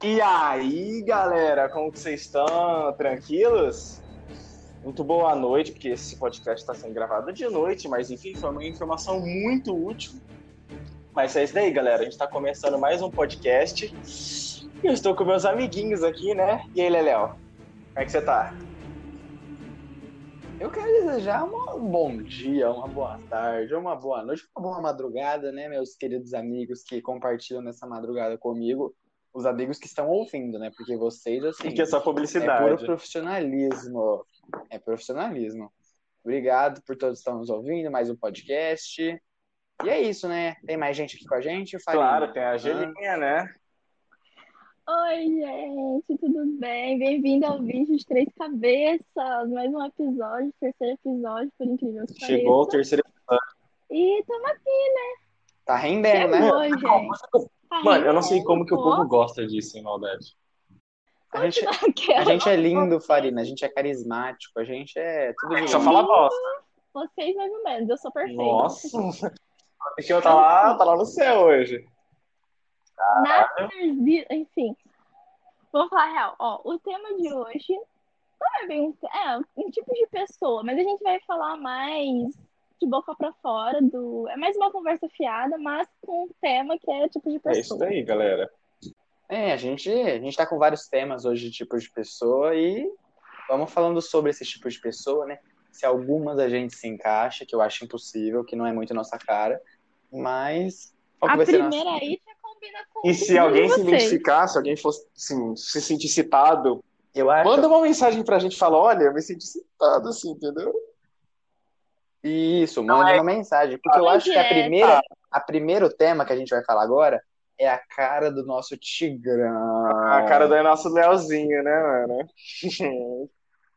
E aí, galera, como que vocês estão? Tranquilos? Muito boa noite, porque esse podcast está sendo gravado de noite, mas enfim, foi uma informação muito útil. Mas é isso daí, galera. A gente está começando mais um podcast. E eu estou com meus amiguinhos aqui, né? E aí, Leléo? Como é que você tá? Eu quero desejar um bom dia, uma boa tarde, uma boa noite, uma boa madrugada, né, meus queridos amigos que compartilham nessa madrugada comigo os amigos que estão ouvindo, né? Porque vocês, assim. Que essa publicidade. É puro profissionalismo. É profissionalismo. Obrigado por todos que estão nos ouvindo, mais um podcast. E é isso, né? Tem mais gente aqui com a gente? Farinha? Claro, tem a Angelinha, né? Oi, gente, tudo bem? Bem-vindo ao vídeo de Três Cabeças. Mais um episódio, terceiro episódio, por incrível que pareça. Chegou o terceiro episódio. E estamos aqui, né? Tá rendendo, Chegou, né? gente. Mano, eu não sei como que o povo gosta disso, em maldade. A gente, a gente é lindo, Farina. A gente é carismático. A gente é tudo de Só fala bosta. Vocês mais ou menos. Eu sou perfeita. Nossa. Porque eu tá lá, tá lá no céu hoje. Na enfim. Vou falar a real. Ó, o tema de hoje não é bem um, é, um tipo de pessoa, mas a gente vai falar mais de boca para fora do. É mais uma conversa fiada, mas com um tema que é tipo de pessoa. É isso daí, galera. É, a gente, a gente tá com vários temas hoje de tipos de pessoa e vamos falando sobre esses tipos de pessoa, né? Se algumas a gente se encaixa, que eu acho impossível, que não é muito nossa cara, mas. a primeira aí já combina com E se alguém se identificar, se alguém fosse assim, se sentir citado, eu acho... manda uma mensagem pra gente e fala: olha, eu me senti citado, assim, entendeu? Isso, manda uma mensagem. Porque eu acho que a primeira, a primeiro tema que a gente vai falar agora é a cara do nosso Tigrão. A cara do nosso Leozinho, né, mano?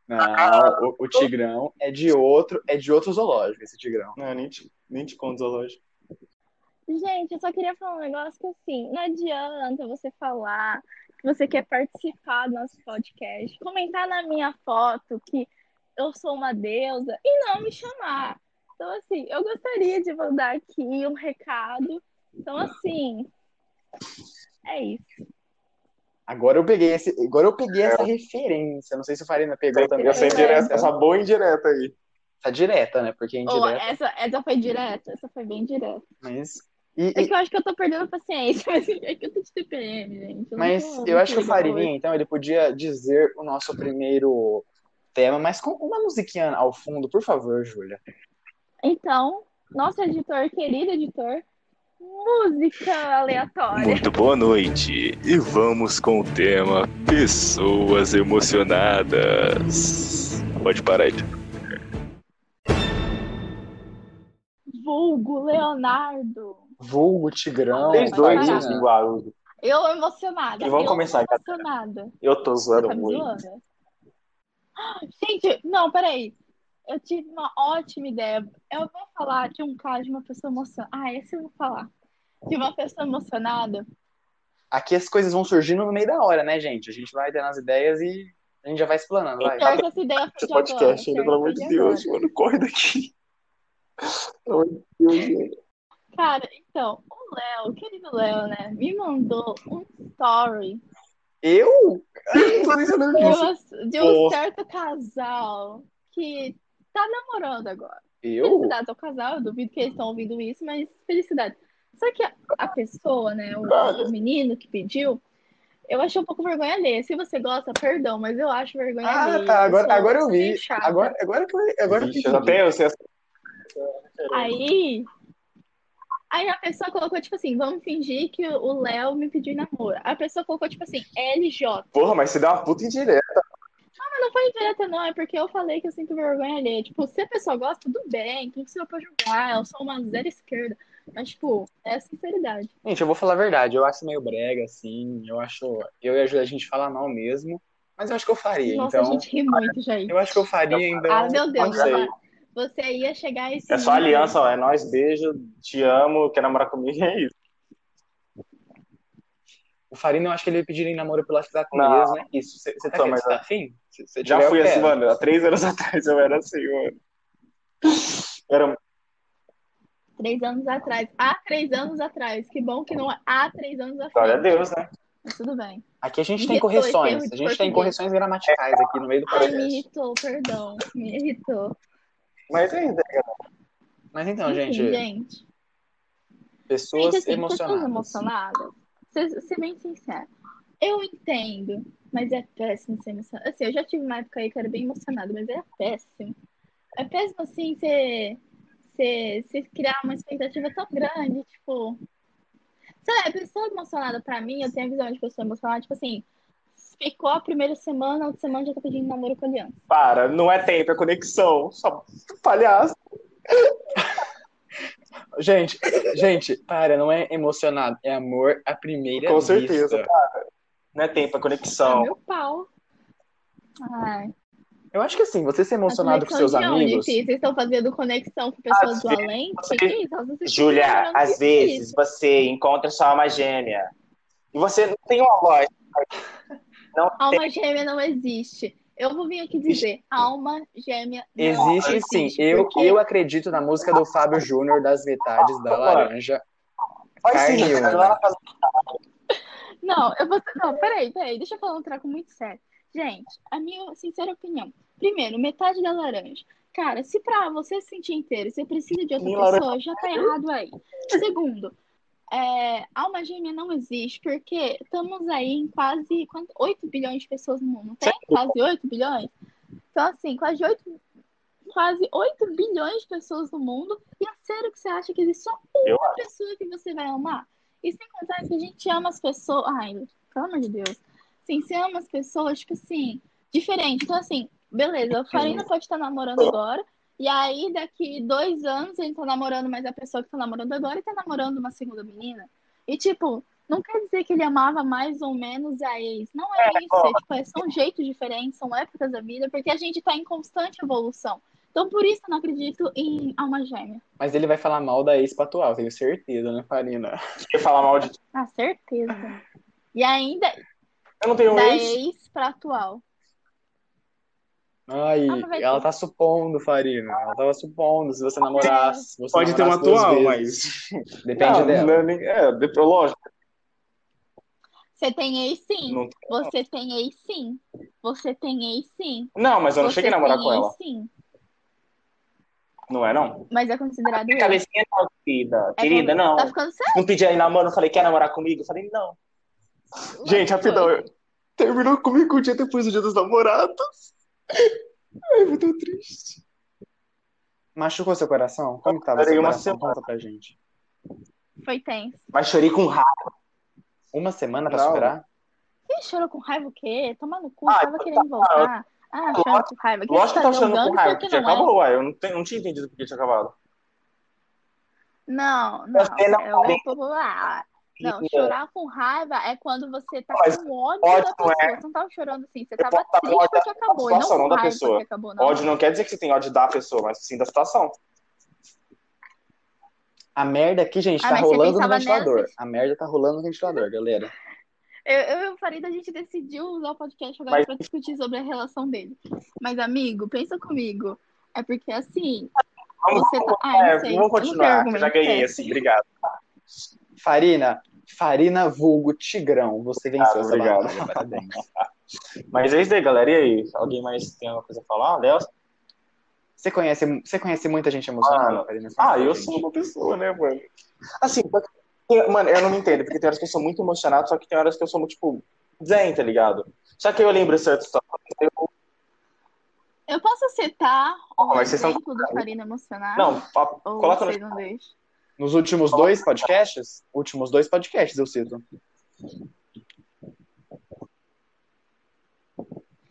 Não, o, o, Tigrão é de outro, é de outro zoológico, esse Tigrão. Não, nem te, nem te conto zoológico. Gente, eu só queria falar um negócio que assim, não adianta você falar que você quer participar do nosso podcast, comentar na minha foto que eu sou uma deusa e não me chamar. Então, assim, eu gostaria de mandar aqui um recado. Então, assim, é isso. Agora eu peguei, esse, agora eu peguei essa referência. Não sei se o Farina pegou também. Essa, indireta, essa boa indireta aí. Essa direta, né? Porque indireta. Oh, essa, essa foi direta, essa foi bem direta. Mas. E, é que eu acho que eu tô perdendo a paciência, mas é que eu tô de TPM, gente. Eu mas eu acho que o Farinha, então, ele podia dizer o nosso primeiro tema, mas com uma musiquinha ao fundo, por favor, Júlia. Então, nosso editor, querido editor, música aleatória. Muito boa noite. E vamos com o tema Pessoas Emocionadas. Pode parar, editor. Vulgo Leonardo. Vulgo Tigrão. Vocês dois, Guarudo. Eu emocionada. E vamos eu começar, emocionada. Eu tô zoando tá muito. Zoando? Gente, não, peraí. Eu tive uma ótima ideia. Eu vou falar de um caso de uma pessoa emocionada. Ah, esse eu vou falar. De uma pessoa emocionada. Aqui as coisas vão surgindo no meio da hora, né, gente? A gente vai dando as ideias e a gente já vai explanando. Vai. Que essa ideia foi Esse de podcast agora, ainda, pelo amor de Deus, agora. mano. Corre daqui. Pelo amor de Deus. Cara, então, o Léo, o querido Léo, né, me mandou um story Eu? Eu tô dizendo de, um certo casal que tá namorando agora. Eu? Felicidades ao casal, eu duvido que eles estão ouvindo isso, mas felicidade. Só que a, a pessoa, né, o, o menino que pediu, eu achei um pouco vergonha alheia. Se você gosta, perdão, mas eu acho vergonha Ah, alheia. tá. Agora, agora eu vi. Agora, agora eu, agora Vixe, eu até eu sei essa. Aí, aí a pessoa colocou, tipo assim, vamos fingir que o Léo me pediu em namoro. A pessoa colocou, tipo assim, LJ. Porra, mas você deu uma puta indireta. Mas não foi indireta, não, é porque eu falei que eu sinto vergonha alheia. Tipo, se a pessoa gosta, tudo bem, quem sou eu pra julgar? Eu sou uma zero esquerda. Mas, tipo, é a sinceridade. Gente, eu vou falar a verdade. Eu acho meio brega, assim. Eu acho. Eu e a Júlia, a gente fala mal mesmo. Mas eu acho que eu faria. Nossa, então, a gente ri muito, Jair. eu acho que eu faria, então. Ah, meu Deus, não sei. Você ia chegar a esse É só nível. aliança, ó. É nós, beijo, te amo, quer namorar comigo, é isso. O Farina, eu acho que ele ia pedir em namoro pelo WhatsApp Não. mesmo, né? Isso. Você tá, querendo- mas- tá afim? Se- se Já fui eu assim, mano. Há três anos atrás eu era assim, mano. Era Três anos atrás. Há três anos atrás. Que bom que não é há três anos Glória a atrás. Deus, né? Mas tudo bem. Aqui a gente tem irritou correções. A gente tem correções gramaticais aqui no meio do Ai, me irritou, perdão. Me irritou. Mas é isso, Mas então, gente, gente. pessoas Gente, assim, pessoas emocionadas. emocionadas, ser, ser bem sincero, eu entendo, mas é péssimo ser emocionado. Assim, eu já tive uma época aí que eu era bem emocionada, mas é péssimo. É péssimo, assim, você, você, você criar uma expectativa tão grande, tipo... Sei lá, a pessoa emocionada pra mim, eu tenho a visão de pessoa emocionada, tipo assim, ficou a primeira semana, a outra semana já tá pedindo namoro com a aliança. Para, não é tempo, é conexão. Só palhaço. Gente, gente, para, não é emocionado, é amor à primeira Com vista. certeza, Não é tempo, é É conexão. meu pau. Ai. Eu acho que assim, você ser emocionado com seus onde, amigos. Vocês estão fazendo conexão com pessoas Às do além? você- Que que é isso? Júlia, às isso. vezes você encontra sua alma gêmea. E você não tem uma lógica. Alma gêmea não existe. Eu vou vir aqui dizer, alma gêmea não Existe sim. Eu, porque- eu acredito na música do Fábio Júnior das metades da laranja. Carne sim, uma. Não, eu vou. Não, peraí, peraí, deixa eu falar um trago muito sério. Gente, a minha sincera opinião. Primeiro, metade da laranja. Cara, se pra você se sentir inteiro, você precisa de outra Nem pessoa, já tá errado aí. Segundo, é, alma gêmea não existe, porque estamos aí em quase quanto, 8 bilhões de pessoas no mundo, tem? Quase 8 bilhões? Então, assim, quase 8, quase 8 bilhões de pessoas no mundo. E é sério que você acha que existe só uma pessoa que você vai amar? E sem contar que a gente ama as pessoas. Ai, pelo amor de Deus. Sim, você ama as pessoas, tipo assim, diferente. Então, assim, beleza, o Farina pode estar namorando agora. E aí, daqui dois anos, ele tá namorando mais a pessoa que tá namorando agora e tá namorando uma segunda menina. E, tipo, não quer dizer que ele amava mais ou menos a ex. Não é isso. É, tipo, é- são jeitos diferentes, são épocas da vida, porque a gente tá em constante evolução. Então, por isso eu não acredito em alma gêmea. Mas ele vai falar mal da ex atual, tenho certeza, né, Farina? Quer falar mal de. Ah, certeza. E ainda Eu não tenho da ex. ex pra atual. Ai, Ah, mas ela tá supondo, Farina. Ela tava supondo se você namorasse. se você Pode ter uma namorasse atual, vezes. mas. Depende não, dela. não é, é, depois, lógico. Você tem ex sim. Não, Você tem ex sim. Você tem ex sim. não, mas eu não Você cheguei a namorar tem com ela. Sim. Não é, não? Mas é considerado ex. Cabecinha não, querida. É Querida, não. Tá ficando sério? Não pedi aí namoro, eu falei, quer namorar comigo? Eu falei, não. Gente, rapidão. Foi. Terminou comigo um dia depois do dia dos namorados. Ai, muito triste. Machucou seu coração? Como que tava Chorei seu uma coração? semana. Conta pra gente. Foi tenso. Mas chorei com raiva. Uma semana pra Não. superar? Ih, chorou com raiva o quê? Toma no cu, Ah, tava querendo voltar. Ah, chorando com raiva. Quer Lógico que eu tava fazer um chorando com gangue raiva, porque porque não é? acabou, uai. Eu não, tenho- não tinha entendido porque tinha acabado. Não, não. Você não é o- ah, Não, chorar com raiva é quando você tá Mas com ódio ódio da não pessoa. é- Você não tava chorando assim, você Eu tava triste ódio porque da acabou. E não situação, com não da raiva pessoa. porque acabou, não. Ódio não quer dizer que você tem ódio da pessoa, mas sim da situação. A merda aqui, gente, Ah, tá rolando no ventilador. nela, A merda tá rolando no ventilador, galera. Eu, eu e o Farid, a gente decidiu usar o podcast agora Mas- pra discutir sobre a relação dele. Mas, amigo, pensa comigo. É porque, assim, Vamos, você tá... Ah, é, não sei. vamos eu não continuar, tenho que eu já ganhei, é. assim, obrigado. Farina, Farina vulgo Tigrão, você venceu Ah, essa obrigado. batalha, parabéns. Mas é isso aí, galera. E aí? Alguém mais tem alguma coisa a falar? Léo? Você conhece, você conhece muita gente emocionada, Ah, Ah, eu gente? sou uma pessoa, né, mano? Assim, mano, eu não me entendo, porque tem horas que eu sou muito emocionado, só que tem horas que eu sou, tipo, zen, tá ligado? Só que eu lembro certas situações. eu- Eu posso citar um mas vocês são- exemplo do Farina emocionado? Não, Ou coloca no. você não deixa? Nos últimos dois podcasts? Últimos dois podcasts, eu cito. Eu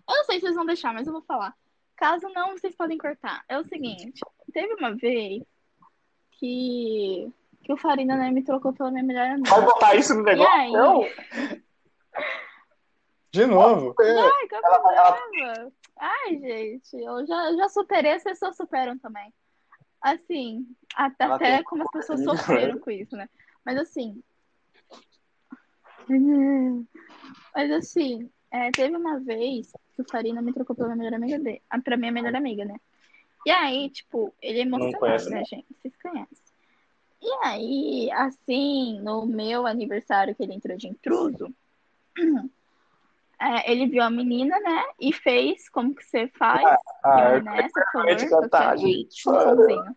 não sei se vocês vão deixar, mas eu vou falar. Caso não, vocês podem cortar. É o seguinte, teve uma vez que, que o Farina né, me trocou pela minha melhor amiga. Vai botar isso no negócio? aí? Não. De novo? Ai, que problema. Ai, gente, eu já, já superei, as pessoas superam também. Assim, até, até como as pessoas sofreram com isso, né? Mas assim. Mas assim, é, teve uma vez que o Farina me trocou pela melhor amiga dele. Pra minha melhor amiga, né? E aí, tipo, ele é emocionado, né, não. gente? Vocês conhecem. E aí, assim, no meu aniversário que ele entrou de intruso, é, ele viu a menina, né? E fez como que você faz. Ah, favor. eu de cantar, gente, um para. sonzinho.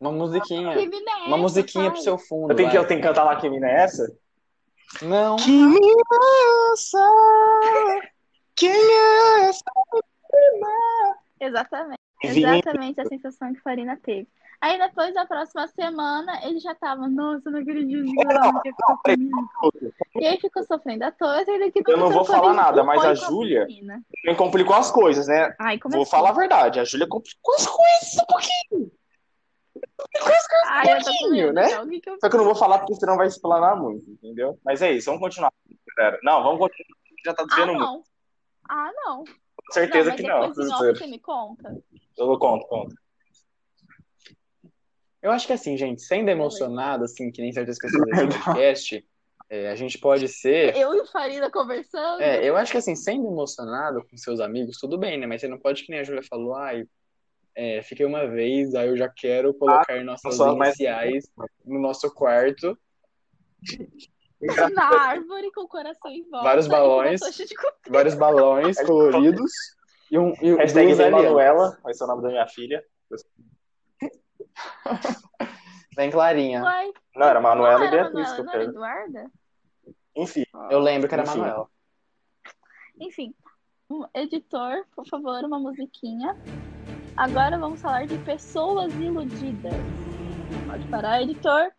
Uma musiquinha. É Uma essa, musiquinha pro seu fundo. Eu tenho que, eu tenho que cantar lá que mina é essa? Não. Que menina Quem é essa Exatamente. Exatamente a sensação que Farina teve. Aí depois, da próxima semana, ele já tava, nossa, não acredito, ficar comigo. E aí ficou sofrendo à toa, e daqui Eu não vou falar nada, mas a Júlia complicou as coisas, né? Ai, como assim? Vou falar a verdade. A Júlia complicou as coisas um pouquinho. Ai, com pouquinho, né? então, que que Só que eu não vou falar porque senão vai explanar muito, entendeu? Mas é isso, vamos continuar, galera. Não, vamos continuar. Já tá Ah, desviando muito. não. Ah, não. Com certeza não, que não. você me conta. Eu vou conto, conto. Eu acho que assim, gente, sendo emocionado, assim, que nem certas pessoas desse podcast, é, a gente pode ser. Eu e o Farina conversando. É, eu acho que assim, sendo emocionado com seus amigos, tudo bem, né? Mas você não pode, que nem a Júlia falou, ai, é, fiquei uma vez, aí eu já quero colocar nossas só mais- iniciais no nosso quarto. Na árvore com o coração em volta. Vários balões. Vários balões coloridos e um e Hashtag. Manuela, vai ser o nome da minha filha. Bem clarinha. Uai, Não, era Manuela não e Beatriz Manuela, não era. Eduarda? Enfim, Eu lembro que era Enfim. Manuela. Enfim, um editor, por favor, uma musiquinha. Agora vamos falar de pessoas iludidas. Pode parar, editor.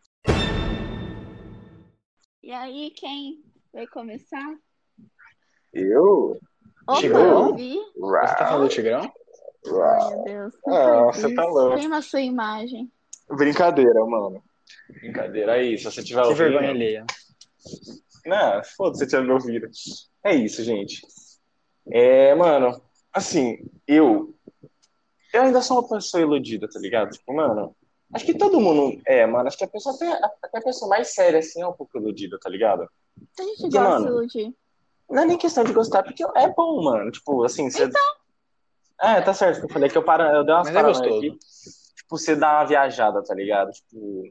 E aí, quem vai começar? eu. Opa, Tigrão? eu vi. Você tá falando do Tigrão? Ai, meu Deus. Ah, você tá isso. louco. Queima a sua imagem. Brincadeira, mano. Brincadeira, aí, se você tiver Que ouvindo. vergonha alheia. Não, foda-se se você me ouvido. É isso, gente. É, mano, assim, eu. Eu ainda sou uma pessoa iludida, tá ligado? Tipo, mano, acho que todo mundo. É, mano, acho que a pessoa até, até a pessoa mais séria, assim, é um pouco iludida, tá ligado? A gente Porque, gosta mano, de iludir. Não é nem questão de gostar, porque é bom, mano. Tipo, assim, você. É, tá certo que eu falei que eu, paro, eu dei umas Mas é paradas gostoso. aqui. Tipo, você dá uma viajada, tá ligado? Tipo,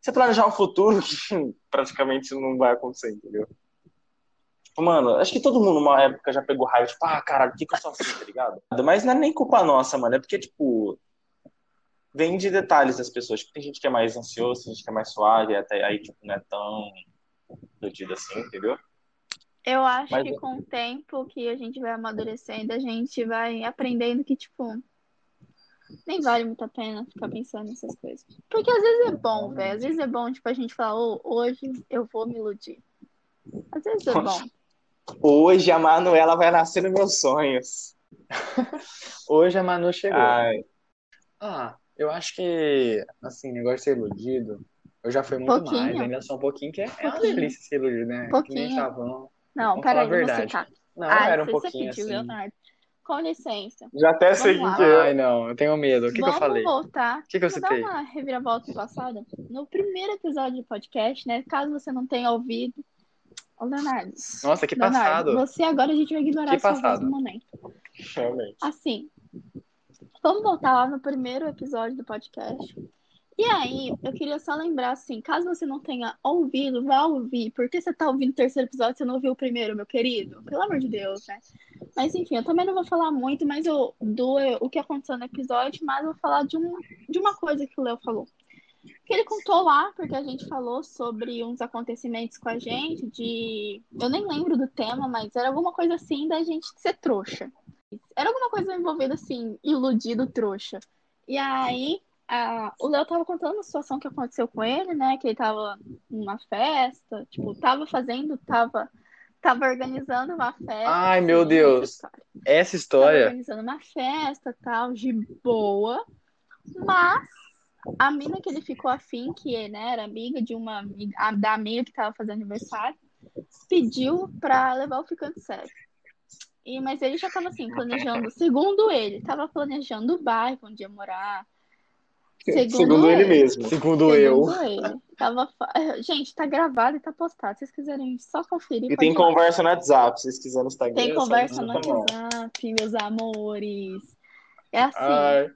você planejar um futuro que praticamente não vai acontecer, entendeu? Tipo, mano, acho que todo mundo numa época já pegou raiva, tipo, ah, caralho, por que, que eu sou assim, tá ligado? Mas não é nem culpa nossa, mano. É porque, tipo, vem de detalhes das pessoas. Tipo, tem gente que é mais ansioso, tem gente que é mais suave, até aí, tipo, não é tão iludido assim, entendeu? Eu acho Mas- que com o tempo que a gente vai amadurecendo, a gente vai aprendendo que, tipo, nem vale muito a pena ficar pensando nessas coisas. Porque às vezes é bom, velho. Às vezes é bom, tipo, a gente falar, "Ô, hoje eu vou me iludir. Às vezes é bom. Hoje a Manuela vai nascer nos meus sonhos. Hoje a Manu chegou. Ai, Ah, eu acho que, assim, negócio de ser iludido, eu já fui muito Pouquinho. mais, ainda sou um pouquinho, que é, é uma delícia ser iludido, né? Pouquinho. Que nem tava falando. Não, Vamos peraí, eu vou verdade. citar. Não, Ai, era um pouquinho pediu, assim. Leonardo. Com licença. já até sei Vamos lá. que é. Ai, não, eu tenho medo. O que, que eu Vamos falei? voltar. O que, que eu Vou dar citei? uma reviravolta passada. No primeiro episódio do podcast, né? Caso você não tenha ouvido. Ô, Leonardo. Nossa, que Leonardo, passado. você agora a gente vai ignorar Que a sua voz passado? no momento. Realmente. Assim, vamos voltar lá no primeiro episódio do podcast. E aí, eu queria só lembrar, assim, caso você não tenha ouvido, vá ouvir. Por que você tá ouvindo o terceiro episódio você não ouviu o primeiro, meu querido? Pelo amor de Deus, né? Mas enfim, eu também não vou falar muito, mas eu, do o que aconteceu no episódio, mas vou falar de, um, de uma coisa que o Léo falou. Que ele contou lá, porque a gente falou sobre uns acontecimentos com a gente, de. Eu nem lembro do tema, mas era alguma coisa assim da gente ser trouxa. Era alguma coisa envolvida assim, iludido trouxa. E aí, a- o Léo tava contando uma situação que aconteceu com ele, né? Que ele tava numa festa, tipo, tava fazendo, tava, tava organizando uma festa. Ai, meu assim, Deus. essa história. Tava organizando uma festa tal, de boa. Mas a mina que ele ficou afim, que né, era amiga de uma amiga, a- da amiga que tava fazendo aniversário, pediu pra levar o ficante sério. E, mas ele já tava assim, planejando, segundo ele, tava planejando o bairro onde ia morar. Segundo, Segundo ele mesmo. segundo eu. Segundo ele. Tava Gente, tá gravado e tá postado. Se vocês quiserem só conferir, E tem conversa no WhatsApp, se vocês quiserem no Instagram. Tem é conversa no. WhatsApp, meus amores. É assim, Ai,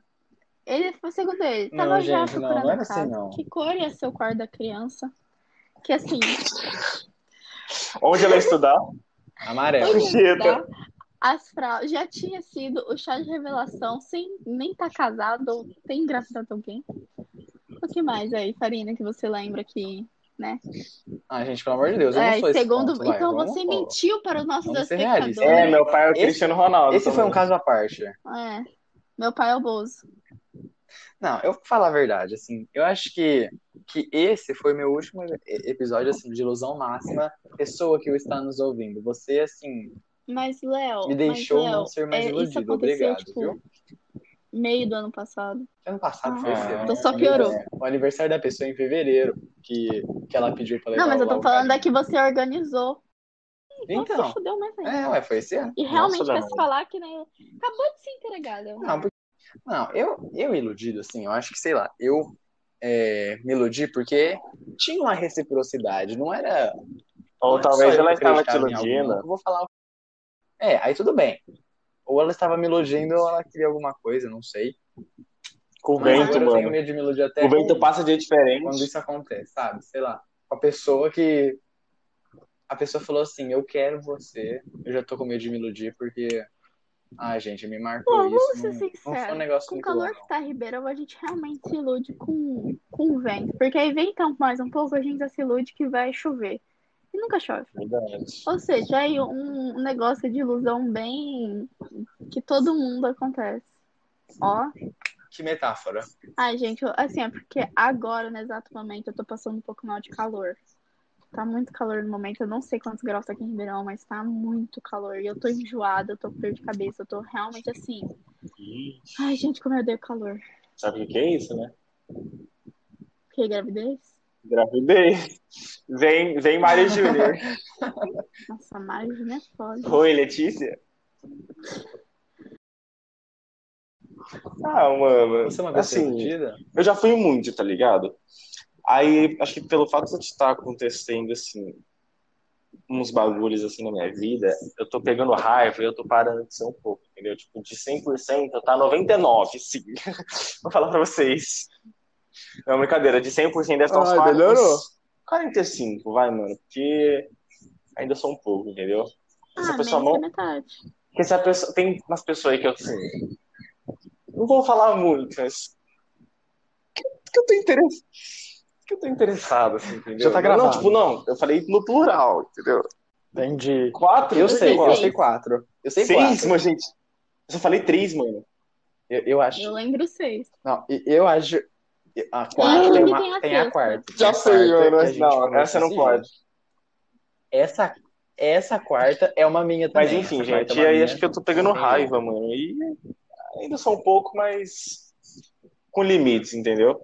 ele foi segundo ele, Não, tava já gente, não, procurando não era a casa. assim, não. Que cor ia ser o quarto da criança? Que assim, Onde ela ia estudar? Amarelo. Tá? As fraldas. Já tinha sido o chá de revelação sem nem estar casado ou tem engravidado alguém. O que mais aí, Farina, que você lembra que, né? Ah, gente, pelo amor de Deus, eu não É, sou esse segundo. ponto, vai, então vamos- você mentiu para os nossos vamos espectadores. É, meu pai é o Esse- Cristiano Ronaldo. Esse foi um também. caso à parte. É. Meu pai é o Bozo. Não, eu vou falar a verdade, assim, eu acho que, que esse foi meu último episódio, assim, de ilusão máxima. Pessoa que está nos ouvindo, você, assim, Mas, Léo. me deixou mas, Léo, não ser mais é, isso iludido. aconteceu, Obrigado, tipo, viu? meio do ano passado. Ano passado foi Ah, esse ano. então só piorou. É, O aniversário da pessoa em fevereiro, que, que ela pediu pra levar Não, mas eu o tô falando é que você organizou. Então, se fudeu mais ainda. é, ué, foi esse ano. E realmente, Nossa, pra Léo. se falar que nem... acabou de ser entregada. Não, porque- não eu, eu iludido, assim, eu acho que, sei lá, eu é, me iludi porque tinha uma reciprocidade, não era. Ou não talvez ela estava te iludindo. Eu vou falar. É, aí tudo bem. Ou ela estava me iludindo ou ela queria alguma coisa, não sei. Com o vento, agora eu tenho medo de me iludir até O vento passa de diferente. quando isso acontece, sabe? Sei lá, com a pessoa que. A pessoa falou assim: Eu quero você. Eu já tô com medo de me iludir porque. Ai, gente, me marcou Pô, isso. vamos ser não, não foi um negócio Com o calor bom, que tá em Ribeirão, a gente realmente se ilude com, com o vento. Porque aí vem então mais um pouco, a gente já se ilude que vai chover. E nunca chove. Verdade. Ou seja, aí um negócio de ilusão bem que todo mundo acontece. Ó. Que metáfora. Ai, gente, assim, é porque agora, no exato momento, eu tô passando um pouco mal de calor. Tá muito calor no momento. Eu não sei quantos graus tá aqui em Ribeirão, mas tá muito calor. E eu tô enjoada, eu tô com dor de cabeça, eu tô realmente assim. Ai, gente, como eu odeio calor. Sabe o que que é isso, né? Que gravidez? Gravidez. Vem, vem Mário Júnior. Nossa, Margem é foda. Oi, Letícia. Ah, mano. Você é uma assim, eu já fui muito, tá ligado? Aí, acho que pelo fato de estar acontecendo, assim, uns bagulhos, assim, na minha vida, eu tô pegando raiva e eu tô parando de ser um pouco, entendeu? Tipo, de 100%, tá 99%, sim. Vou falar pra vocês. É uma brincadeira, de 100% deve estar uns 40, melhorou. uns 45, vai, mano, porque ainda sou um pouco, entendeu? Essa Ah, pessoa menos não, que metade. porque se a pessoa, tem umas pessoas aí que eu assim, não vou falar muito, mas que, que eu tô interessado, que eu tô interessado, assim, entendeu? Já tá Não, gravado. tipo, não, eu falei no plural, entendeu? Entendi. Quatro? Eu sei, eu sei quatro. Eu sei Seis, quatro. mas gente, eu só falei três, mano. Eu, eu acho. Eu lembro seis. Não, e- eu acho. A quarta tem, uma, tem a tem a quarta. Já a sei, quarta mano, que a mas gente não, essa não esse pode. Essa, essa quarta é uma minha Mas também. enfim, Essa quarta gente, é e aí minha. acho que eu tô pegando Sim. raiva, mano. E ainda sou um pouco, mas com limites, entendeu?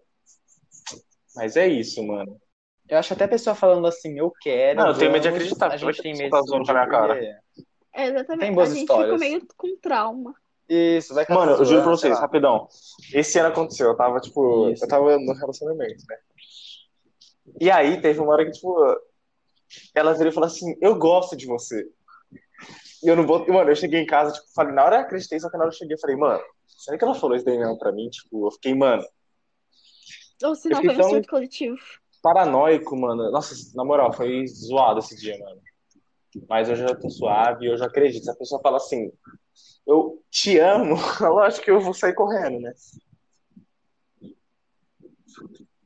Mas é isso, mano. Eu acho até a pessoa falando assim, eu quero. Não, eu tenho medo de acreditar, A gente tem medo tá de zoando com a minha cara. É, exatamente. Tem boas a gente histórias. fica meio com trauma. Isso, vai Mano, eu juro pra zoando, sei vocês, rapidão. Esse ano aconteceu, eu tava, tipo, Isso. eu tava no relacionamento, né? E aí teve uma hora que, tipo, ela virou e falou assim, eu gosto de você. E eu não vou. Mano, eu cheguei em casa, tipo, falei, na hora eu acreditei, só que na hora eu cheguei, eu falei, mano, será que ela falou isso daí mesmo pra mim? Tipo, eu fiquei, mano, Ou se não, foi um surto coletivo. paranoico, mano. Nossa, na moral, foi zoado esse dia, mano. Mas eu já tô suave, eu já acredito. Se a pessoa fala assim, eu te amo, lógico que eu vou sair correndo, né?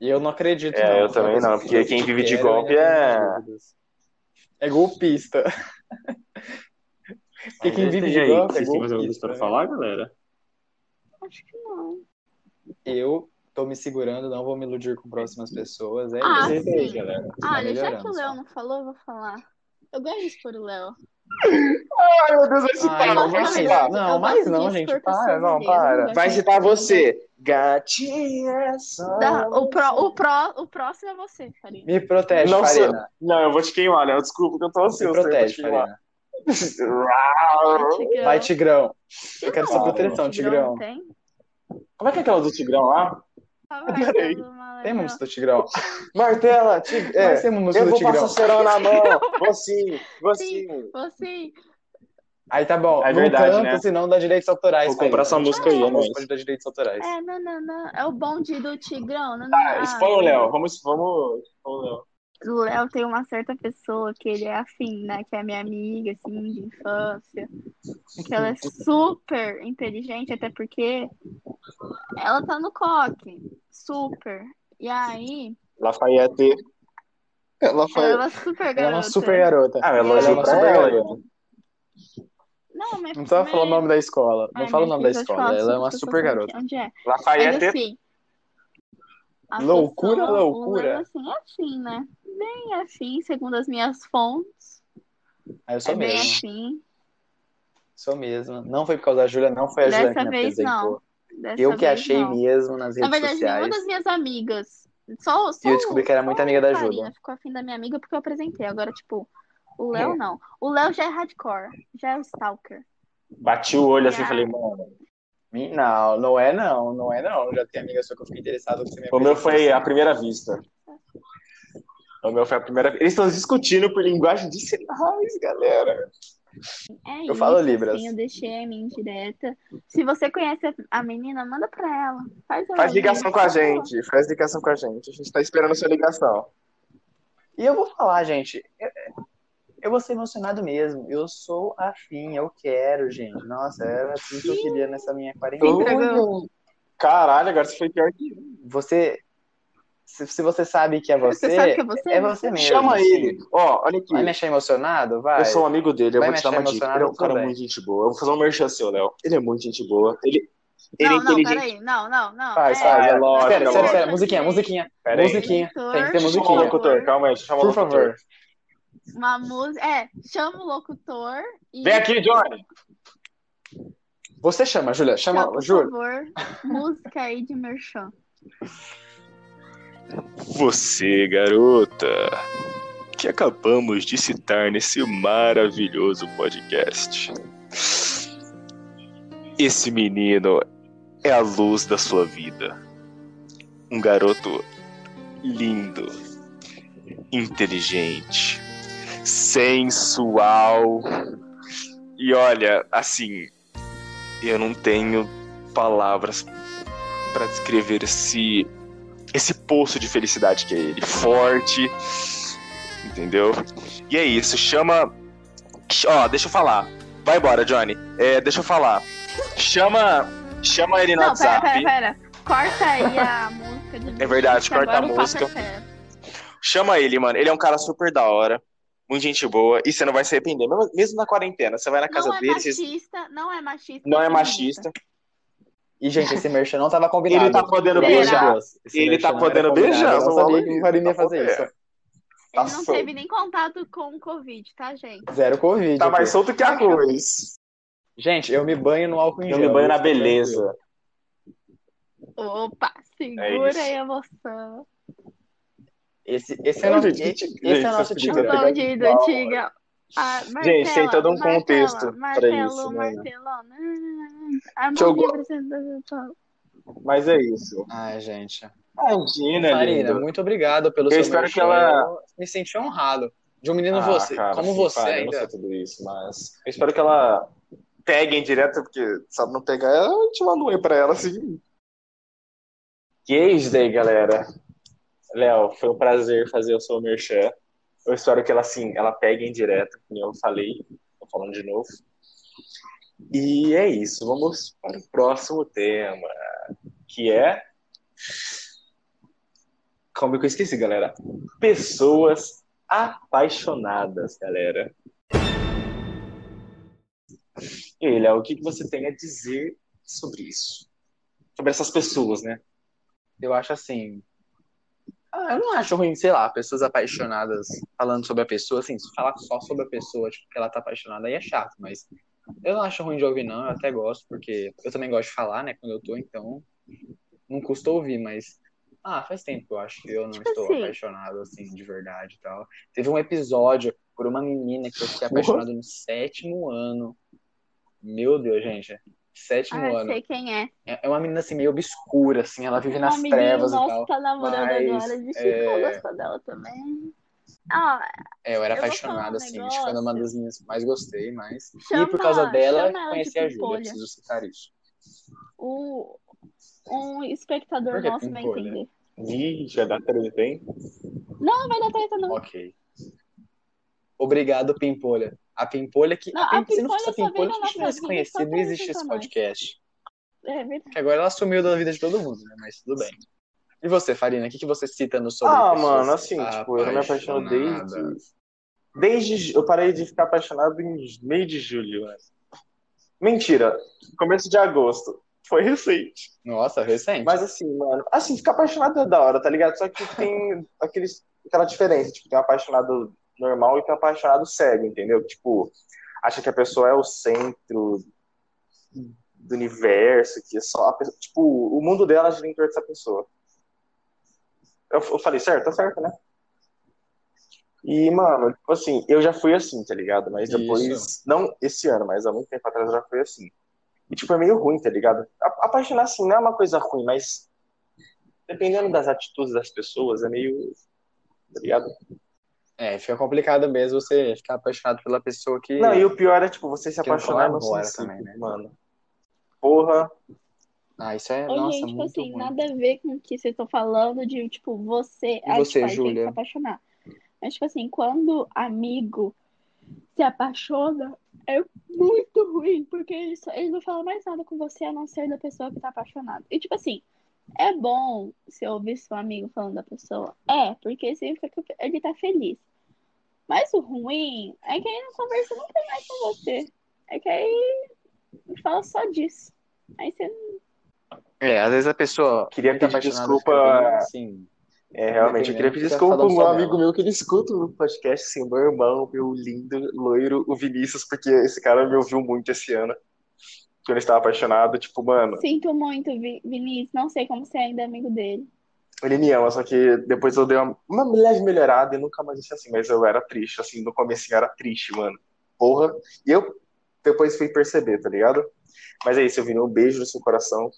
E eu não acredito. É, não. eu também coisa não, que porque eu quem vive de golpe eu tenho é- minhas dúvidas. É golpista. Porque quem vive de golpe é golpista. né? galera? Acho que não. Eu tô me segurando, não vou me iludir com próximas pessoas. É Ah, isso. sim. galera. Ah, olha, já que o Léo não falou, eu vou falar. Eu gosto de expor o Léo. Ai, meu Deus, vai citar, não, vai mas- citar. não, mas gosto não, gente, para, não, para. Vai citar você. Gatinha, só Da- o, pró, você. o, pró, o próximo é você, Farina. Me protege, Não, sou- Farina. Não, eu vou te queimar, Léo. Desculpa que eu tô Me ansioso. vou protege. Farina. Tigrão. Vai, Tigrão. Eu quero sua proteção, Tigrão. Tem? Como é que é aquela do Tigrão lá? Ah, vai, uma Tem uma música do Tigrão. Martela, tig... É, uma música eu do vou Tigrão. passar cerol na mão. Vou sim, vou sim. Você, Aí tá bom. É não verdade, canta, né? senão dá direitos autorais. Vou comprar essa música aí, é nóis. Pode dar direitos autorais. é, não, não, não. É o bonde do Tigrão. Não, não, Ah, expõe o Léo. Vamos, vamos. o Léo. o Léo tem uma certa pessoa que ele é afim, né? Que é minha amiga, assim, de infância. Que ela é super inteligente, até porque ela tá no coque. Super. E aí, Lafayette. Lafayette. ela é super garota. Ela é uma super garota. Ah, Ela elogio é uma super ela. garota. Não, mas. Não tava falando o nome da escola. Não Ai, fala o nome da escola. falar Ela é uma super garota. Onde é? Mas Lafayette. assim. a Loucura, pessoa, loucura. Assim, é assim, né? Bem assim, segundo as minhas fontes. Ah, eu sou é bem mesmo. assim. Sou mesmo. Não foi por causa da Júlia, não foi a Dessa Júlia que me vez, apresentou. Dessa Eu que vez, achei não. mesmo nas Na redes verdade, sociais. nenhuma das minhas amigas. Só, só E eu descobri que era só muito amiga da Júlia. ficou afim da minha amiga porque eu apresentei. Agora, tipo, o Léo É. não. O Léo já é hardcore, já é o stalker. Bati o olho assim e falei, mano. Não, não é não, não é não. Já tem amiga sua que eu fiquei interessado que você me O meu foi a primeira vista. O meu foi a primeira Eles estão discutindo por linguagem de sinais, galera. É Eu isso, falo Libras. assim, eu deixei a minha indireta. Se você conhece a- a menina, manda pra ela. Faz, ela Faz ligação com a gente. Faz ligação com a gente. A gente tá esperando a sua ligação. E eu vou falar, gente, eu, eu vou ser emocionado mesmo. Eu sou afim, eu quero, gente. Nossa, era tudo que eu queria nessa minha quarentena. Sim. Caralho, agora você foi pior que eu. Você. Se, se você sabe que é você, Você sabe que é você? é você mesmo. Chama assim. ele. Ó, olha aqui. Vai me achar emocionado? Vai. Eu sou um amigo dele, eu Vai vou te dar uma dica. emocionado, Ele é um cara bem. muito gente boa. Eu vou fazer um merchan seu, Léo. Ele é muito gente boa. Ele, ele Não, é não, inteligente. peraí. Não, não, não. Faz, É, faz, é é lógico. Espera, espera, espera. Musiquinha, musiquinha. Pera aí. Musiquinha. Locutor, Tem que ter Chama o musiquinha. locutor, calma aí. Chama o Por locutor. favor. Uma música. É, chama o locutor e. Vem aqui, Johnny. Você chama, Júlia. Chama, Chama, por Júlia. favor, música aí de merchan. Você, garota, que acabamos de citar nesse maravilhoso podcast. Esse menino é a luz da sua vida. Um garoto lindo, inteligente, sensual. E olha, assim, eu não tenho palavras para descrever esse esse poço de felicidade que é ele. Forte, entendeu? E é isso, chama. Ó, deixa eu falar. Vai embora, Johnny. É, deixa eu falar. Chama. Chama ele no Não, pera, WhatsApp. pera, pera. Corta aí a música de É verdade, corta a música. é sério. Chama ele, mano. Ele é um cara super da hora. Muito gente boa. E você não vai se arrepender. Mesmo, mesmo na quarentena. Você vai na casa Não é dele. vocês- machista, não é machista. Não é machista. E, gente, esse merchan não tava combinado. Ele tá podendo beijar. Ele tá não podendo beijar, Eu não sabia que o. Farim ia Tá fazer podendo. isso. Ele não solto. teve nem contato com o Covid, tá, gente? Zero Covid. Tá mais solto que arroz. Gente, eu me banho no álcool em Eu gel. me banho na tranquilo. beleza. Opa, É segura isso. aí a emoção. Esse, esse é o nosso, Gente, esse, gente, é o gente, nosso Não, de mal, antiga. Ah, Gente, tem todo um martela, contexto martelo, isso, né? Martelo, A eu Mas é isso. Ai, gente. Imagina, Marina, muito obrigado pelo Eu seu espero que ela- Eu me senti honrado. De um menino Ah, você, cara, como sim, você para, Eu não sei ainda. tudo isso, mas eu espero que ela pegue em direto, porque se ela não pegar, ela, a gente manda um oi pra ela, assim. E é isso daí, galera. Léo, foi um prazer fazer o seu merchan. Eu espero que ela, assim, ela pegue em direto, como eu falei. Tô falando de novo. E é isso. Vamos para o próximo tema, que é... Como que eu esqueci, galera? Pessoas apaixonadas, galera. E aí, Léo, o que você tem a dizer sobre isso? Sobre essas pessoas, né? Eu acho assim. ah, eu não acho ruim, sei lá, pessoas apaixonadas falando sobre a pessoa, assim, falar só sobre a pessoa, tipo, que ela tá apaixonada, aí é chato, mas eu não acho ruim de ouvir, não, eu até gosto, porque eu também gosto de falar, né, quando eu tô, então não custa ouvir, mas. Ah, faz tempo que eu acho que eu não Tipo estou assim. apaixonado, assim, de verdade e tal. Teve um episódio por uma menina que eu fiquei apaixonado no sétimo ano. Meu Deus, gente. Sétimo Ah, ano. sei quem é. É é uma menina assim meio obscura, assim, ela vive Um nas trevas e tal. tá namorando mas, agora. Desculpa, é, eu gosto dela também. Ah, É, eu era Eu falar um assim, acho que foi uma das minhas que mais gostei, mas. Chama- e por causa dela, conheci de a Júlia, pimpolha. preciso citar isso. o, um espectador que nosso vai pimpolha? entender. Ih, já dá treta, hein? Não, não vai dar treta, não. Ok. Obrigado, Pimpolha. A Pimpolha que. Não, a a Pim- Se não fosse a Pimpolha Pimpolha, a na gente não existia esse podcast. É verdade. Que agora ela sumiu da vida de todo mundo, né? Mas tudo bem. E você, Farina, o que, que você cita no sobre Ah, mano, assim, tipo, eu me apaixono desde. Desde. Eu parei de ficar apaixonado em meio de julho, né? Mentira, começo de agosto. Foi recente. Nossa, recente. Mas assim, mano, assim, ficar apaixonado é da hora, tá ligado? Só que tem aqueles, aquela diferença, tipo, tem um apaixonado normal e tem um apaixonado cego, entendeu? Tipo, acha que a pessoa é o centro do universo, que é só pessoa, tipo, o mundo dela gira em torno dessa pessoa. Eu, eu falei certo? Tá certo, né? E, mano, tipo assim, eu já fui assim, tá ligado? Mas depois, Isso. não esse ano, mas há muito tempo atrás eu já fui assim. E, tipo, é meio ruim, tá ligado? Apaixonar, assim, não é uma coisa ruim, mas dependendo das atitudes das pessoas, é meio. Tá ligado? É, fica complicado mesmo você ficar apaixonado pela pessoa que. Não, e o pior é, tipo, você se apaixonar no sentido, também, né? mano. Porra. Ah, isso é, Ô, nossa, gente, tipo muito assim, nada a ver com o que vocês estão falando de, tipo, você. E você, tipo, Júlia? se apaixonar. Mas, tipo assim, quando amigo se apaixona, é muito ruim, porque eles, eles não falam mais nada com você a não ser da pessoa que tá apaixonada. E, tipo assim, é bom se ouvir seu amigo falando da pessoa. É, porque significa que ele tá feliz. Mas o ruim é que ele não conversa nunca mais com você. É que aí fala só disso. Aí você É, às vezes a pessoa Queria pedir desculpa- bem, assim. É, realmente, eu queria pedir desculpa pra um amigo dela. meu que ele escuta o podcast, assim, meu irmão, meu lindo, loiro, o Vinícius, porque esse cara me ouviu muito esse ano. Quando ele estava apaixonado, tipo, mano, Sinto muito, Vi- Vinícius. Não sei como você ainda é amigo dele. ele me ama, só que depois eu dei uma, uma leve melhorada e nunca mais deixei assim, mas eu era triste, assim, no começo eu era triste, mano. Porra. E eu depois fui perceber, tá ligado? Mas é isso, eu vi um beijo no seu coração.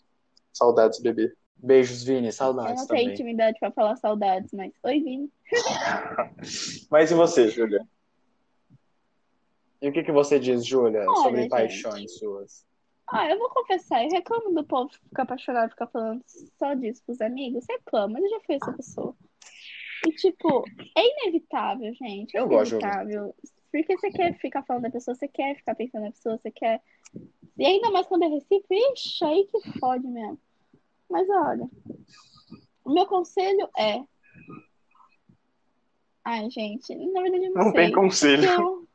Saudades, bebê. Beijos, Vini, Eu saudades não tenho também. intimidade pra falar saudades, mas. Oi, Vini. Mas e você, Julia? E o que, que você diz, Júlia, sobre gente. paixões suas? Ah, eu vou confessar, eu reclamo do povo ficar apaixonado e ficar falando só disso pros amigos. Reclamo, mas eu já fui essa pessoa. E, tipo, é inevitável, gente. É Eu gosto, inevitável. Porque você quer ficar falando da pessoa, você quer ficar pensando na pessoa, você quer. E ainda mais quando é recíproco, ixi, aí que fode mesmo. Mas olha, o meu conselho é. Ai, gente, na verdade eu não, Não sei. tem conselho. Não,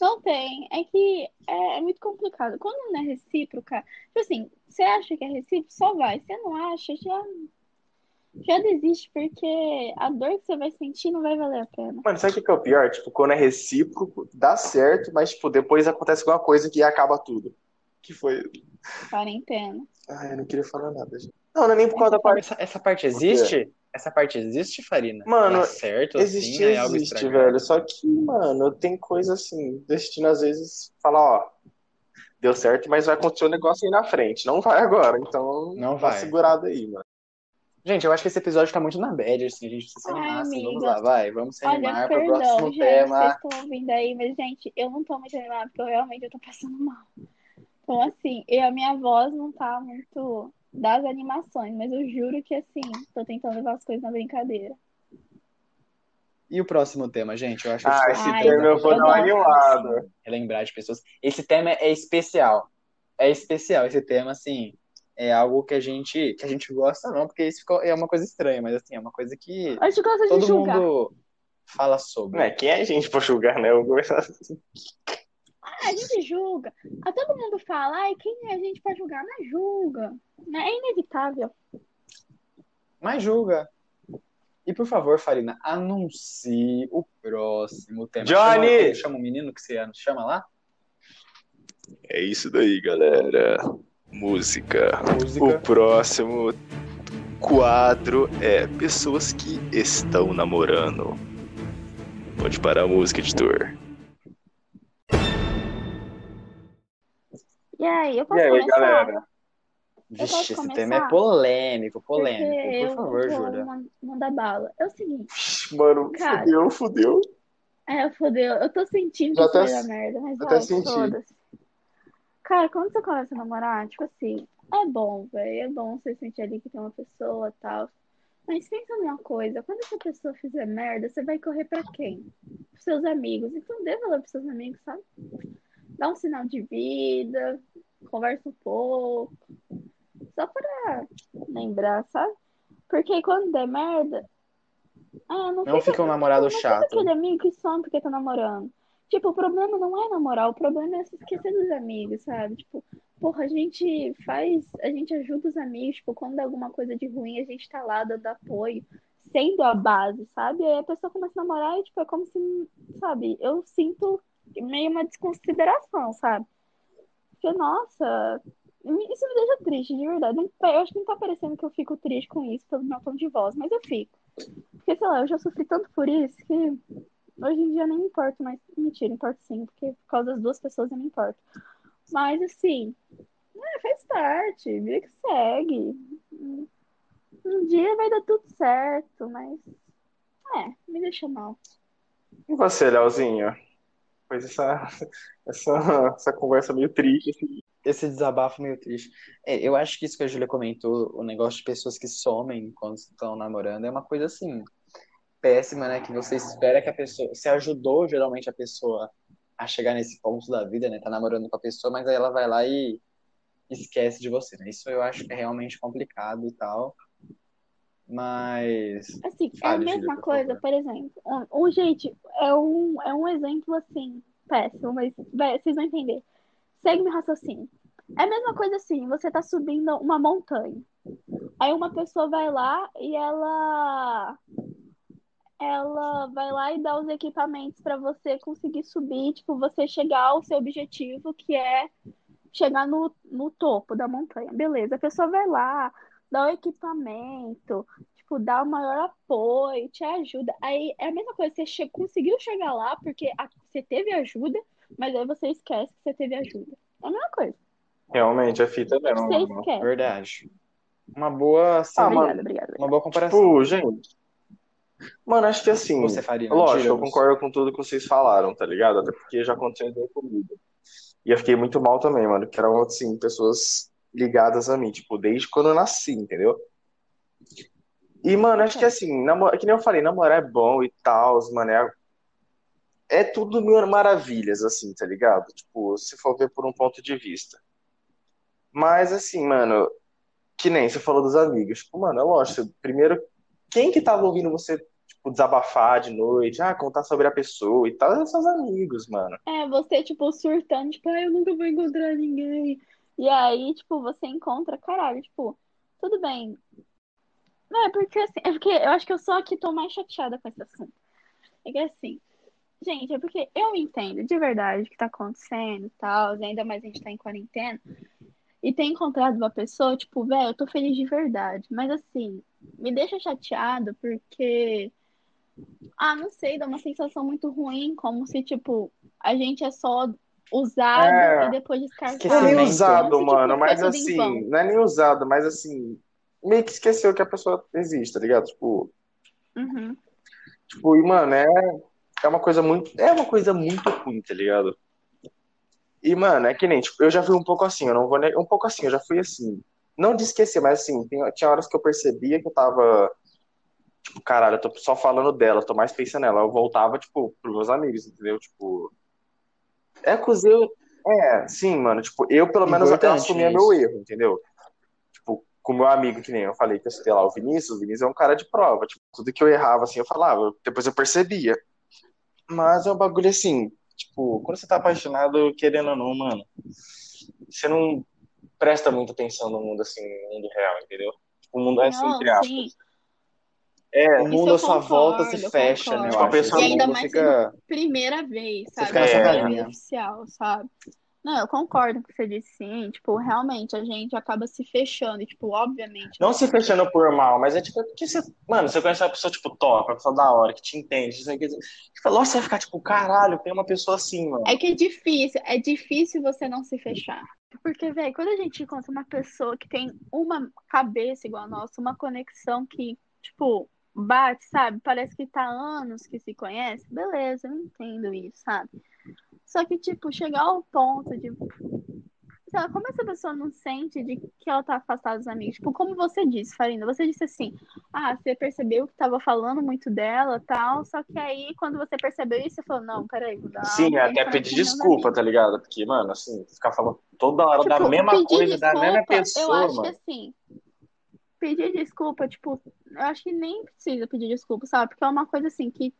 não tem. É que é, é muito complicado. Quando não é recíproca, tipo assim, você acha que é recíproco, só vai. Você não acha, já, já desiste, porque a dor que você vai sentir não vai valer a pena. Mano, sabe o que que é o pior? Tipo, quando é recíproco, dá certo, mas, tipo, depois acontece alguma coisa que acaba tudo. Que foi. Quarentena. Ai, eu não queria falar nada, gente. Não, não é nem por causa da parte. Essa, essa parte existe? Essa parte existe, Farina? Mano, Dá certo, Existe, assim, é algo existe, estragado? velho. Só que, mano, tem coisa assim. Destino às vezes fala, ó, deu certo, mas vai acontecer um negócio aí na frente. Não vai agora. Então, Não vai. segurada aí, mano. Gente, eu acho que esse episódio tá muito na bad, assim, a gente precisa se Ai, animar, assim, vamos lá, vai, vamos se Olha, animar pro perdão, próximo gente, vocês tema. estão ouvindo aí, mas, gente, eu não tô muito animada, porque eu realmente eu tô passando mal. Então, assim, e a minha voz não tá muito das animações, mas eu juro que, assim, tô tentando levar as coisas na brincadeira. E o próximo tema, gente? Eu acho que Ah, esse termo eu vou dar uma animada. assim, relembrar de pessoas. Esse tema é especial. É especial esse tema, assim, é algo que a gente que a gente gosta não, porque isso ficou- é uma coisa estranha, mas assim, é uma coisa que A gente gosta de todo julgar. mundo fala sobre. Não é, quem é a gente pra julgar, né? Eu gosto assim. A gente julga. Ah, todo mundo fala, ai, quem é a gente pra julgar? Mas julga. Né? É inevitável. Mas julga. E por favor, Farina, anuncie o próximo tema. Johnny! Chama, chama o menino que você chama lá? É isso daí, galera. Música. Música. O próximo quadro é Pessoas que estão namorando. Pode parar a música, editor. E aí, eu E posso aí, começar? galera? Vixe, esse tema é polêmico, polêmico. Porque Por favor, Júlia. man- mandar bala. É o seguinte, Mano, Cara. fudeu, fudeu. é, fodeu, eu tô sentindo Já que isso até merda, mas até senti. foda-se. Cara, quando você começa a namorar, tipo assim, é bom, velho, é bom você sentir ali que tem uma pessoa e tal. Mas pensa numa coisa, quando essa pessoa fizer merda, você vai correr pra quem? Pros seus amigos. Então dê valor pros seus amigos, sabe? Dá um sinal de vida, conversa um pouco. Só pra lembrar, sabe? Porque quando der merda. Ah, não, Não fica um namorado não chato. Fica aquele amigo que some porque tá namorando. Tipo, o problema não é namorar, o problema é se esquecer dos amigos, sabe? Tipo, porra, a gente faz, a gente ajuda os amigos, tipo, quando dá alguma coisa de ruim, a gente tá lá dando apoio, sendo a base, sabe? Aí a pessoa começa a namorar e, tipo, é como se, sabe, eu sinto meio uma desconsideração, sabe? Porque, nossa, isso me deixa triste, de verdade. Não- Eu acho que não tá parecendo que eu fico triste com isso pelo meu tom de voz, mas eu fico. Porque, sei lá, eu já sofri tanto por isso que hoje em dia nem me importo mais. Mentira, importo sim, porque por causa das duas pessoas eu me importo. Mas, assim, é, faz parte, vida que segue. Um dia vai dar tudo certo, mas. É, me deixa mal. E você, Leozinho? Pois essa, essa, essa conversa meio triste. assim. Esse desabafo meio triste. É, eu acho que isso que a Júlia comentou, o negócio de pessoas que somem quando estão namorando, é uma coisa assim, péssima, né? Que você espera que a pessoa. Você ajudou geralmente a pessoa a chegar nesse ponto da vida, né? Tá namorando com a pessoa, mas aí ela vai lá e esquece de você, né? Isso eu acho que é realmente complicado e tal. Mas. Assim, é a mesma coisa, por exemplo. Um, um, gente, é um, é um exemplo assim, péssimo, mas vocês vão entender. Segue meu raciocínio. É a mesma coisa assim, você tá subindo uma montanha. Aí uma pessoa vai lá e ela ela vai lá e dá os equipamentos para você conseguir subir, tipo, você chegar ao seu objetivo, que é chegar no, no topo da montanha. Beleza, a pessoa vai lá, dá o equipamento, tipo, dá o maior apoio, te ajuda. Aí é a mesma coisa, você che conseguiu chegar lá porque a- você teve ajuda, mas aí você esquece que você teve ajuda. É a mesma coisa. Realmente, a fita mesmo. Você esquece. Verdade. Uma boa. assim, Ah, Obrigada, mano. obrigada. uma boa comparação. Tipo, gente. Mano, acho que assim. Você faria, né? Lógico, eu digamos. concordo com tudo que vocês falaram, tá ligado? Até porque já aconteceu comigo. E eu fiquei muito mal também, mano, que eram, assim, pessoas ligadas a mim, tipo, desde quando eu nasci, entendeu? E, mano, acho que assim, namo- que nem eu falei, namorar é bom e tal, mano, é, é tudo mil maravilhas, assim, tá ligado? Tipo, se for ver por um ponto de vista. Mas, assim, mano, que nem você falou dos amigos. Tipo, mano, é lógico, primeiro, quem que tava ouvindo você, tipo, desabafar de noite, ah, contar sobre a pessoa e tal, eram seus amigos, mano. É, você, tipo, surtando, tipo, ah, eu nunca vou encontrar ninguém. E aí, tipo, você encontra, caralho, tipo, tudo bem. Não, é porque assim, é porque eu acho que eu sou a que tô mais chateada com esse assunto. É que assim, gente, é porque eu entendo de verdade o que tá acontecendo e tal, ainda mais a gente tá em quarentena. E ter encontrado uma pessoa, tipo, velho, eu tô feliz de verdade. Mas assim, me deixa chateado porque. Ah, não sei, dá uma sensação muito ruim, como se, tipo, a gente é só usado É. e depois Não é descartado. nem usado, tipo, mano, foi mas assim, não é nem usado, mas assim, meio que esqueceu que a pessoa existe, tá ligado? Tipo, Uhum. tipo, e, mano, é, é uma coisa muito, é uma coisa muito ruim, tá ligado? E, mano, é que nem, tipo, eu já fui um pouco assim, eu não vou, ne- um pouco assim, eu já fui assim, não de esquecer, mas assim, tem- tinha horas que eu percebia que eu tava, tipo, caralho, eu tô só falando dela, eu tô mais pensando nela, eu voltava, tipo, pros meus amigos, entendeu? Tipo, é coisa, é, sim, mano, tipo, eu pelo menos Importante assumia isso. meu erro, entendeu? Tipo, com meu amigo, que nem eu falei que eu citei lá, o Vinícius, o Vinícius é um cara de prova, tipo, tudo que eu errava, assim, eu falava, depois eu percebia. Mas é um bagulho assim, tipo, quando você tá apaixonado, querendo ou não, mano, você não presta muita atenção no mundo, assim, no mundo real, entendeu? Tipo, o mundo é assim, entre aspas. É, O mundo à sua volta se fecha, né? Concordo. acho. E O ainda mundo mais fica. Primeira vez, Você sabe? fica nessa Primeira casinha. vez oficial, sabe? Não, eu concordo com o que você disse, sim. Tipo, realmente a gente acaba se fechando. E, tipo, obviamente. não se fechando por mal, mas é tipo, porque você, mano, você conhece uma pessoa, tipo, top, uma pessoa da hora, que te entende, isso aqui, tipo, lógico que você vai ficar, tipo, caralho, tem uma pessoa assim, mano. É que é difícil, é difícil você não se fechar. Porque, velho, quando a gente encontra uma pessoa que tem uma cabeça igual a nossa, uma conexão que, tipo, bate, sabe? Parece que tá anos que se conhece, beleza, eu entendo isso, sabe? Só que, tipo, chegar ao ponto de, sei essa, como essa pessoa não sente de que ela tá afastada dos amigos? Tipo, como você disse, Farina, você disse assim, ah, você percebeu que tava falando muito dela tal, só que aí, quando você percebeu isso, você falou, não, peraí, vou dar Sim, até pedir desculpa, tá ligado? Porque, mano, assim, ficar falando toda hora da Tipo, mesma pedir coisa, da mesma desculpa, Eu pessoa, acho que mano. assim, pedir desculpa, tipo, eu acho que nem precisa pedir desculpa, sabe? Porque é uma coisa assim que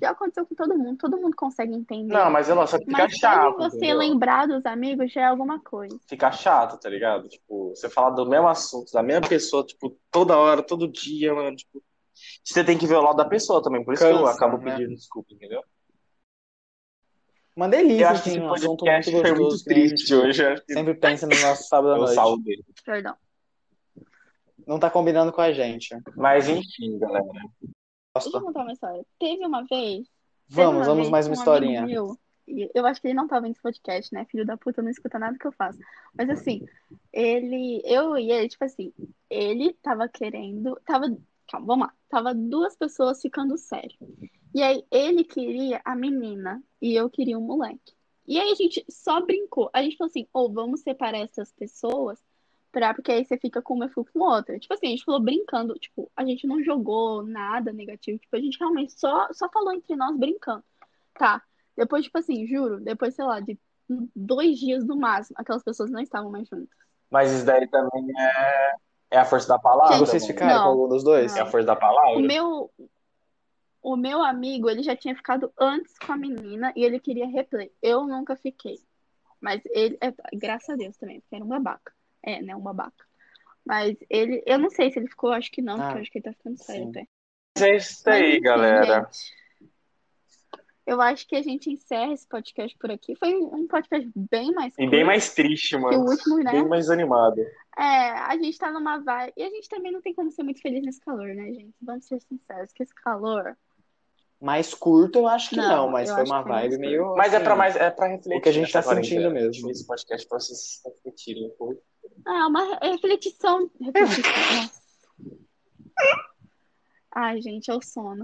já aconteceu com todo mundo, todo mundo consegue entender. Não, mas ela só que fica Mas só chato, você entendeu? lembrar dos amigos já é alguma coisa. Fica chato, tá ligado? Tipo, você falar do mesmo assunto, da mesma pessoa, tipo, toda hora, todo dia, mano, tipo... Você tem que ver o lado da pessoa também, por isso que eu Cansa, acabo né? pedindo desculpa, entendeu? Uma delícia, Eu acho que assim, esse um assunto podcast muito foi muito gostoso. que a gente triste hoje, eu Sempre pensa no nosso sábado à eu noite. salvo dele. Perdão. Não tá combinando com a gente. Mas enfim, galera. Deixa eu contar uma história. Teve uma vez. Vamos, uma vamos vez mais uma um historinha. meu, eu acho que ele não tá vendo esse podcast, né? Filho da puta, não escuta nada que eu faço. Mas assim, ele. Eu e ele, tipo assim, ele tava querendo. Tava. Calma, vamos lá. Tava duas pessoas ficando sério. E aí ele queria a menina e eu queria o moleque. E aí a gente só brincou. A gente falou assim, ou vamos separar essas pessoas, porque aí você fica com uma e eu fico com outra. Tipo assim, a gente falou brincando, tipo, a gente não jogou nada negativo, tipo, a gente realmente só, só falou entre nós brincando. Tá. Depois, tipo assim, juro, depois, sei lá, de dois dias no máximo, aquelas pessoas não estavam mais juntas. Mas isso daí também é, é a força da palavra. Gente, Vocês mano. ficaram Não, com algum dos dois? É a força da palavra. O meu, o meu amigo, ele já tinha ficado antes com a menina e ele queria replay. Eu nunca fiquei. Mas ele, é, graças a Deus também, porque era um babaca. É, né, um babaca. Mas ele, eu não sei se ele ficou, acho que não, porque Ah, eu acho que ele tá ficando sério até. Mas é isso aí, enfim, galera. gente. Eu acho que a gente encerra esse podcast por aqui. Foi um podcast bem mais E bem mais triste, que o mano. último, né? Bem mais animado. É, a gente tá numa vibe. E a gente também não tem como ser muito feliz nesse calor, né, gente? Vamos ser sinceros, que esse calor. Mais curto, eu acho que não, Não, mas foi uma vibe meio. Mas é assim, pra mais é para refletir. o que a gente tá sentindo mesmo. Esse podcast pra vocês refletirem um pouco. Ah, uma reflexão. Reflexão. Ai, gente, é o sono.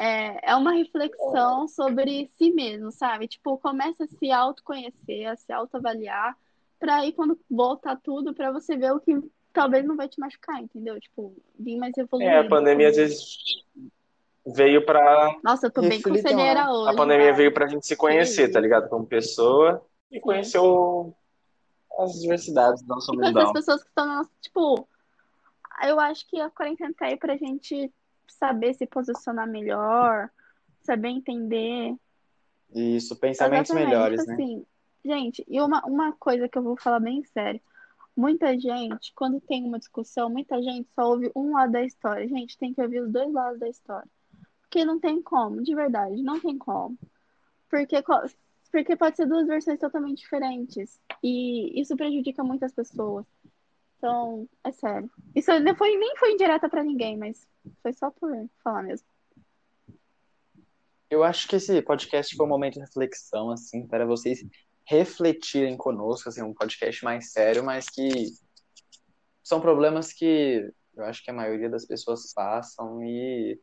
É, é uma reflexão sobre si mesmo, sabe? Tipo, começa a se autoconhecer, a se autoavaliar, pra aí quando voltar tudo, pra você ver o que talvez não vai te machucar, entendeu? Tipo, vir mais evoluído. É, a pandemia às vezes veio pra. Nossa, eu tô bem Reflitam, conselheira né? hoje. A pandemia velho. veio pra gente se conhecer, tá ligado? Como pessoa. E conhecer o- as diversidades do nosso mundão. as pessoas que estão nossa. Tipo, eu acho que a quarentena tá aí pra gente saber se posicionar melhor, saber entender. Isso, pensamentos Exatamente, melhores, tipo né? assim, gente, e uma, uma coisa que eu vou falar bem sério. Muita gente, quando tem uma discussão, muita gente só ouve um lado da história. Gente, tem que ouvir os dois lados da história. Porque não tem como, de verdade, não tem como. Porque, porque pode ser duas versões totalmente diferentes. E isso prejudica muitas pessoas. Então, é sério. Isso não foi, nem foi indireta pra ninguém, mas foi só por falar mesmo. Eu acho que esse podcast foi um momento de reflexão, assim, para vocês refletirem conosco, assim, um podcast mais sério, mas que são problemas que eu acho que a maioria das pessoas passam e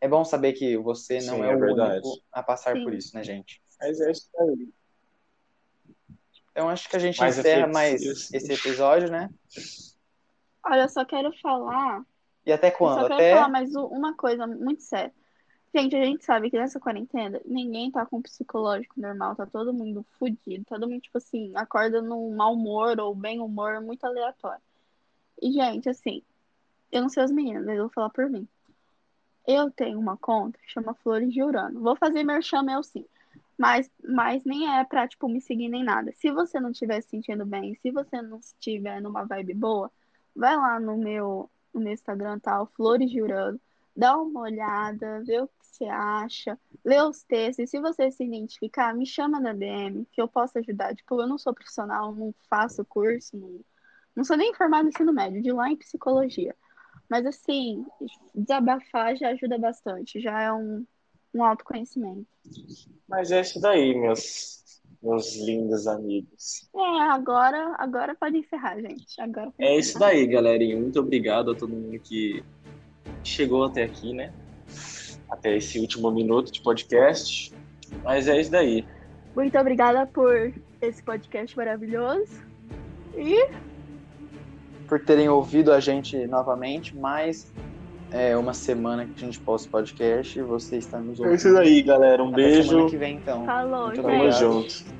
é bom saber que você não Sim, é, é o verdade. único a passar Sim. por isso, né, gente? Mas é isso aí. Então acho que a gente Mais encerra mais reflexivos. esse episódio, né? Olha, eu só quero falar E até Eu quando? só quero Até falar mais uma coisa muito séria. Gente, a gente sabe que nessa quarentena ninguém tá com psicológico normal, tá todo mundo fudido, todo mundo, tipo assim, acorda num mau humor ou bem humor muito aleatório. E, gente, assim, eu não sei os meninos, mas eu vou falar por mim. Eu tenho uma conta que chama Flores de Urano. Vou fazer merchan meu sim. Mas, mas nem é pra, tipo, me seguir nem nada. Se você não estiver se sentindo bem, se você não estiver numa vibe boa, vai lá no meu, no meu Instagram, tal, Flores de Urano. Dá uma olhada, vê o que você acha, lê os textos. E se você se identificar, me chama na DM, que eu posso ajudar. Tipo, eu não sou profissional, não faço curso, não, não sou nem formada em ensino médio, de lá em psicologia. Mas assim, desabafar já ajuda bastante, já é um, um autoconhecimento. Mas é isso daí, meus, meus lindos amigos. É, agora, agora pode encerrar, gente. Agora pode É isso encerrar. daí, galerinha. Muito obrigado a todo mundo que chegou até aqui, né? Até esse último minuto de podcast. Mas é isso daí. Muito obrigada por esse podcast maravilhoso. E por terem ouvido a gente novamente. Mais é, uma semana que a gente posta o podcast e você está nos É ouvindo. isso aí, galera. Um Até beijo. semana que vem, então. falou, Muito gente. Tamo junto.